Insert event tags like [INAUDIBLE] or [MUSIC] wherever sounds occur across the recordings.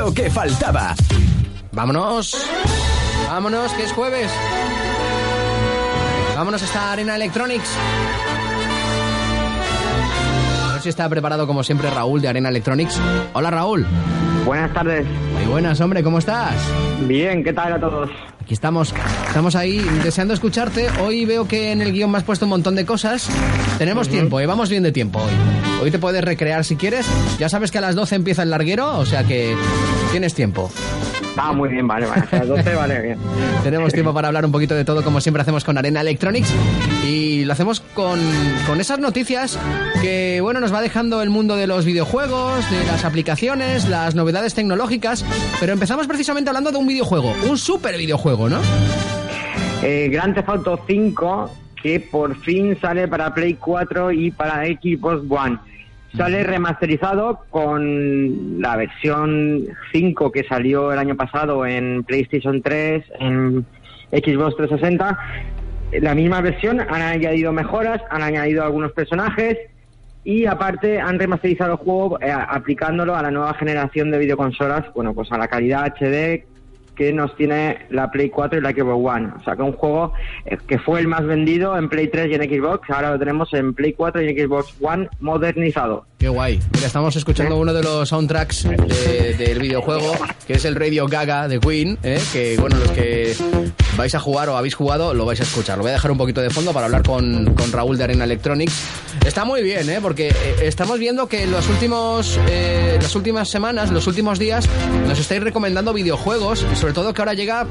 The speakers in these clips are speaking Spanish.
lo que faltaba. Vámonos. Vámonos, que es jueves. Vámonos a esta Arena Electronics. A ver si está preparado como siempre Raúl de Arena Electronics. Hola Raúl. Buenas tardes. Muy buenas, hombre, ¿cómo estás? Bien, ¿qué tal a todos? Aquí estamos, estamos ahí deseando escucharte. Hoy veo que en el guion me has puesto un montón de cosas. Tenemos tiempo, ¿eh? vamos bien de tiempo hoy. Hoy te puedes recrear si quieres. Ya sabes que a las 12 empieza el larguero, o sea que tienes tiempo. Ah, muy bien, vale, vale. A las 12, vale, bien. [LAUGHS] Tenemos tiempo para hablar un poquito de todo, como siempre hacemos con Arena Electronics. Y lo hacemos con, con esas noticias que, bueno, nos va dejando el mundo de los videojuegos, de las aplicaciones, las novedades tecnológicas. Pero empezamos precisamente hablando de un videojuego, un super videojuego, ¿no? Eh, Grand Theft Auto 5, que por fin sale para Play 4 y para Xbox One. Sale remasterizado con la versión 5 que salió el año pasado en PlayStation 3, en Xbox 360. La misma versión, han añadido mejoras, han añadido algunos personajes y aparte han remasterizado el juego eh, aplicándolo a la nueva generación de videoconsolas, bueno, pues a la calidad HD que nos tiene la Play 4 y la Xbox One. O sea, que un juego eh, que fue el más vendido en Play 3 y en Xbox, ahora lo tenemos en Play 4 y en Xbox One modernizado. Qué guay. Mira, estamos escuchando uno de los soundtracks de- del videojuego, que es el Radio Gaga de Queen, ¿eh? que bueno, los que vais a jugar o habéis jugado lo vais a escuchar. Lo voy a dejar un poquito de fondo para hablar con, con Raúl de Arena Electronics. Está muy bien, ¿eh? porque eh, estamos viendo que en los últimos, eh, las últimas semanas, los últimos días, nos estáis recomendando videojuegos sobre todo que ahora llega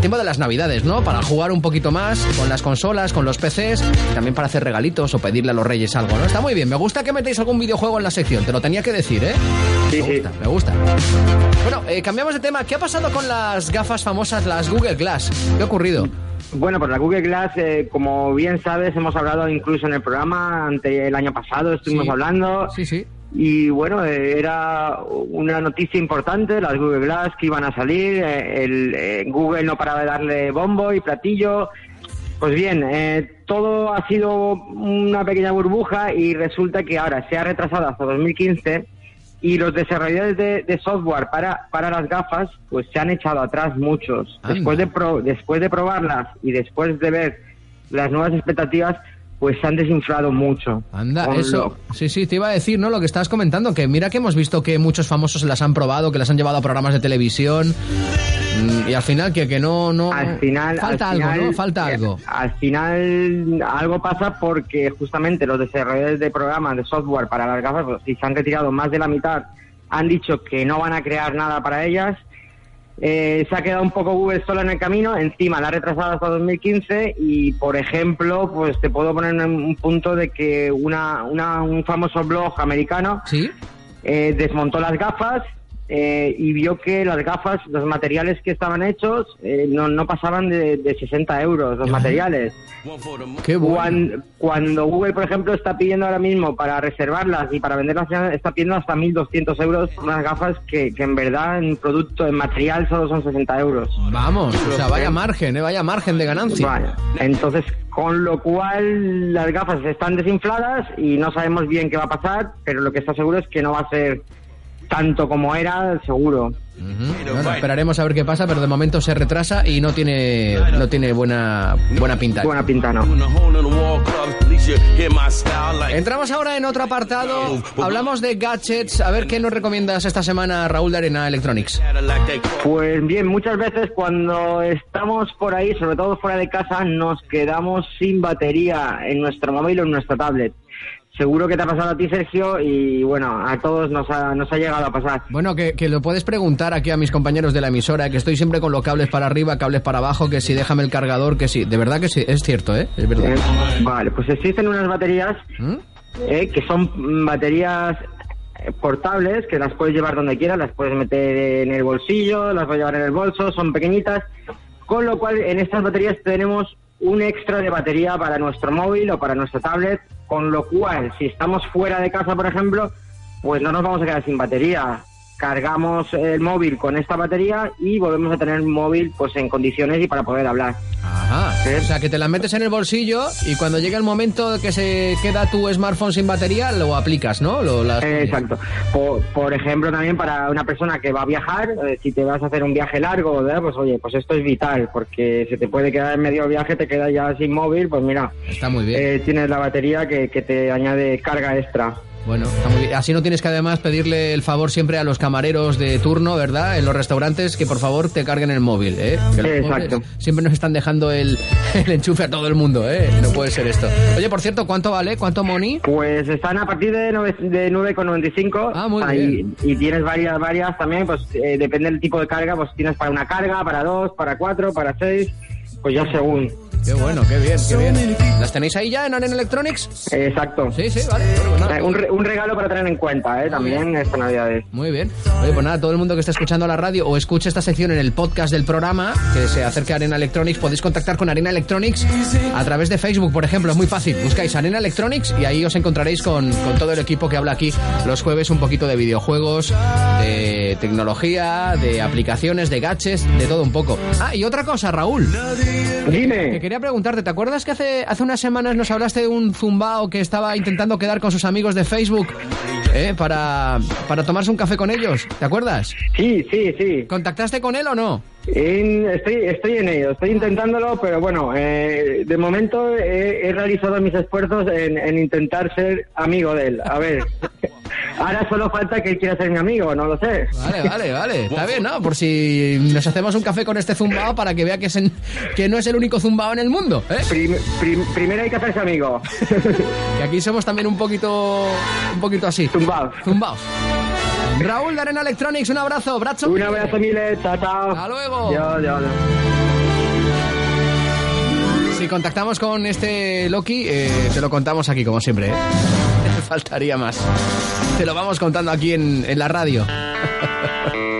el tiempo de las navidades, ¿no? Para jugar un poquito más con las consolas, con los PCs, y también para hacer regalitos o pedirle a los reyes algo, ¿no? Está muy bien. Me gusta que metáis algún videojuego en la sección, te lo tenía que decir, ¿eh? Sí, me sí. gusta, me gusta. Bueno, eh, cambiamos de tema. ¿Qué ha pasado con las gafas famosas, las Google Glass? ¿Qué ha ocurrido? Bueno, pues la Google Glass, eh, como bien sabes, hemos hablado incluso en el programa ante el año pasado, estuvimos Sí. hablando. Sí, sí. Y bueno, eh, era una noticia importante, las Google Glass que iban a salir, eh, el, eh, Google no paraba de darle bombo y platillo. Pues bien, eh, todo ha sido una pequeña burbuja y resulta que ahora se ha retrasado hasta 2015 y los desarrolladores de, de software para, para las gafas pues se han echado atrás muchos. Anda. Después de, pro- después de probarlas y después de ver las nuevas expectativas, pues se han desinflado mucho. Anda, eso. lo- Sí, sí, te iba a decir, ¿no? Lo que estabas comentando, que mira que hemos visto que muchos famosos las han probado, que las han llevado a programas de televisión. mm, Y al final, que, que no, no. al final Falta al algo, final, ¿no? Falta eh, algo. al final algo pasa porque justamente los desarrolladores de programas de software para las gafas pues, si se han retirado más de la mitad han dicho que no van a crear nada para ellas Eh, se ha quedado un poco Google solo en el camino encima la ha retrasado hasta 2015 y por ejemplo pues te puedo poner un, un punto de que una, una- un famoso blog americano ¿Sí? eh, desmontó las gafas eh, y vio que las gafas, los materiales que estaban hechos, eh, no, no pasaban de, de 60 euros los materiales. Qué bueno. Cuando, cuando Google, por ejemplo, está pidiendo ahora mismo para reservarlas y para venderlas, está pidiendo hasta 1.200 euros unas gafas que, que en verdad en producto, en material, solo son 60 euros. Vamos, o sea, vaya margen, ¿eh? Vaya margen de ganancia. Entonces, con lo cual las gafas están desinfladas y no sabemos bien qué va a pasar, pero lo que está seguro es que no va a ser tanto como era, seguro. Bueno, esperaremos a ver qué pasa, pero de momento se retrasa y no tiene, no tiene buena, buena pinta. Buena pinta, ¿no? Entramos ahora en otro apartado. Hablamos de gadgets. A ver qué nos recomiendas esta semana, Raúl de Arena Electronics. Pues bien, muchas veces cuando estamos por ahí, sobre todo fuera de casa, nos quedamos sin batería en nuestro móvil o en nuestra tablet. Seguro que te ha pasado a ti, Sergio, y bueno, a todos nos ha, nos ha llegado a pasar. Bueno, que, que lo puedes preguntar aquí a mis compañeros de la emisora, que estoy siempre con los cables para arriba, cables para abajo, que si déjame el cargador, que sí. De verdad que sí, es cierto, ¿eh? Es verdad. Eh, vale, pues existen unas baterías ¿Mm? eh, que son mm, baterías eh, portables, que las puedes llevar donde quieras, las puedes meter en el bolsillo, las puedes llevar en el bolso, son pequeñitas, con lo cual en estas baterías tenemos un extra de batería para nuestro móvil o para nuestra tablet, con lo cual si estamos fuera de casa, por ejemplo, pues no nos vamos a quedar sin batería. Cargamos el móvil con esta batería y volvemos a tener el móvil pues en condiciones y para poder hablar. Ajá. O sea, que te la metes en el bolsillo y cuando llega el momento que se queda tu smartphone sin batería, lo aplicas, ¿no? Lo, exacto. Por, ejemplo, también para una persona que va a viajar, eh, si te vas a hacer un viaje largo, pues oye, pues esto es vital, porque se te puede quedar en medio viaje, te quedas ya sin móvil, pues mira. Está muy bien. Eh, tienes la batería que, que te añade carga extra. Bueno, así no tienes que además pedirle el favor siempre a los camareros de turno, ¿verdad? En los restaurantes que por favor te carguen el móvil, ¿eh? Exacto. Siempre nos están dejando [LAUGHS] el, enchufe a todo el mundo, ¿eh? No puede ser esto. Oye, por cierto, ¿cuánto vale? ¿Cuánto money? Pues están a partir de 9,95. Ah, muy bien. Y tienes varias, varias también, pues eh, depende del tipo de carga, pues tienes para una carga, para dos, para cuatro, para seis, pues ya según. Qué bueno, qué bien, qué bien. ¿Las tenéis ahí ya en Arena Electronics? Exacto. Sí, sí, vale. Eh, un, regalo para tener en cuenta, ¿eh? También esta Navidad. Muy bien. Oye, pues nada, todo el mundo que está escuchando la radio o escuche esta sección en el podcast del programa, que se acerque a Arena Electronics, podéis contactar con Arena Electronics a través de Facebook, por ejemplo. Es muy fácil. Buscáis Arena Electronics y ahí os encontraréis con, con todo el equipo que habla aquí los jueves un poquito de videojuegos, de tecnología, de aplicaciones, de gadgets, de todo un poco. Ah, y otra cosa, Raúl. Dime quería preguntarte, ¿te acuerdas que hace, hace unas semanas nos hablaste de un zumbao que estaba intentando quedar con sus amigos de Facebook eh, para, para tomarse un café con ellos? ¿Te acuerdas? Sí, sí, sí. ¿Contactaste con él o no? estoy, estoy en ello, estoy intentándolo, pero bueno, eh, de momento he, realizado mis esfuerzos en, en intentar ser amigo de él. A ver. Ahora solo falta que él quiera ser mi amigo, no lo sé. Vale, vale, vale. Está bien, ¿no? Por si nos hacemos un café con este zumbao para que vea que, es que no es el único zumbao en el mundo. ¿eh? primero hay que hacerse amigo. [LAUGHS] que aquí somos también un poquito, un poquito así. Zumbaos. Zumbaos. Raúl de Arena Electronics, un abrazo, brazo. Un abrazo, Miles, chao, chao. Hasta luego. Si contactamos con este Loki, eh, te lo contamos aquí, como siempre. ¿eh? [LAUGHS] Faltaría más. Te lo vamos contando aquí en, en la radio. [LAUGHS]